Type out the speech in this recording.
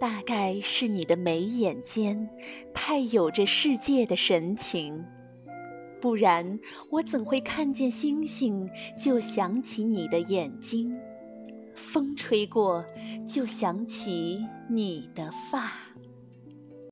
大概是你的眉眼间太有着世界的神情，不然我怎会看见星星就想起你的眼睛，风吹过就想起你的发。